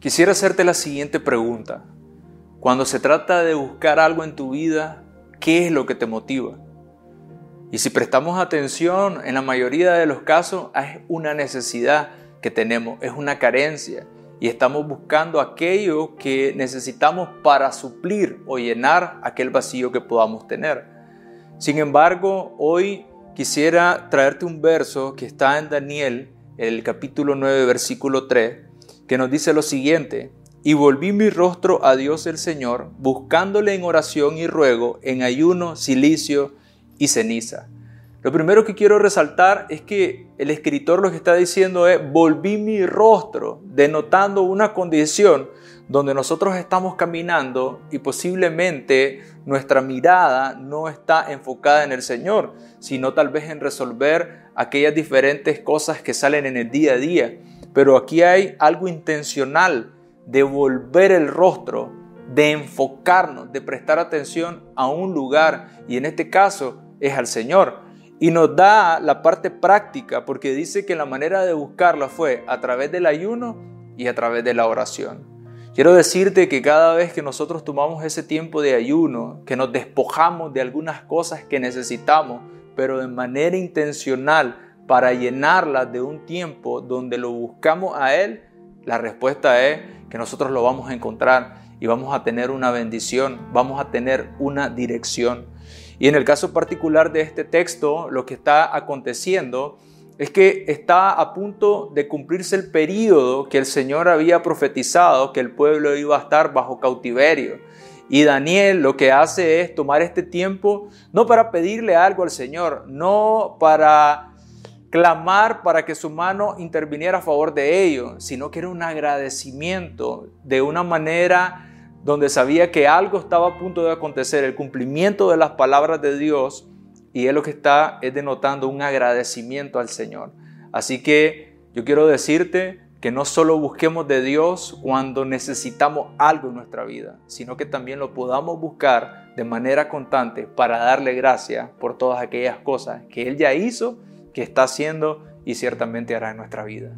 Quisiera hacerte la siguiente pregunta. Cuando se trata de buscar algo en tu vida, ¿qué es lo que te motiva? Y si prestamos atención, en la mayoría de los casos es una necesidad que tenemos, es una carencia. Y estamos buscando aquello que necesitamos para suplir o llenar aquel vacío que podamos tener. Sin embargo, hoy quisiera traerte un verso que está en Daniel, el capítulo 9, versículo 3, que nos dice lo siguiente, y volví mi rostro a Dios el Señor, buscándole en oración y ruego, en ayuno, silicio y ceniza. Lo primero que quiero resaltar es que el escritor lo que está diciendo es, volví mi rostro, denotando una condición donde nosotros estamos caminando y posiblemente nuestra mirada no está enfocada en el Señor, sino tal vez en resolver aquellas diferentes cosas que salen en el día a día. Pero aquí hay algo intencional de volver el rostro, de enfocarnos, de prestar atención a un lugar y en este caso es al Señor. Y nos da la parte práctica porque dice que la manera de buscarla fue a través del ayuno y a través de la oración. Quiero decirte que cada vez que nosotros tomamos ese tiempo de ayuno, que nos despojamos de algunas cosas que necesitamos, pero de manera intencional, para llenarla de un tiempo donde lo buscamos a Él, la respuesta es que nosotros lo vamos a encontrar y vamos a tener una bendición, vamos a tener una dirección. Y en el caso particular de este texto, lo que está aconteciendo es que está a punto de cumplirse el periodo que el Señor había profetizado que el pueblo iba a estar bajo cautiverio. Y Daniel lo que hace es tomar este tiempo no para pedirle algo al Señor, no para clamar para que su mano interviniera a favor de ellos, sino que era un agradecimiento de una manera donde sabía que algo estaba a punto de acontecer, el cumplimiento de las palabras de Dios, y él lo que está es denotando un agradecimiento al Señor. Así que yo quiero decirte que no solo busquemos de Dios cuando necesitamos algo en nuestra vida, sino que también lo podamos buscar de manera constante para darle gracias por todas aquellas cosas que Él ya hizo que está haciendo y ciertamente hará en nuestra vida.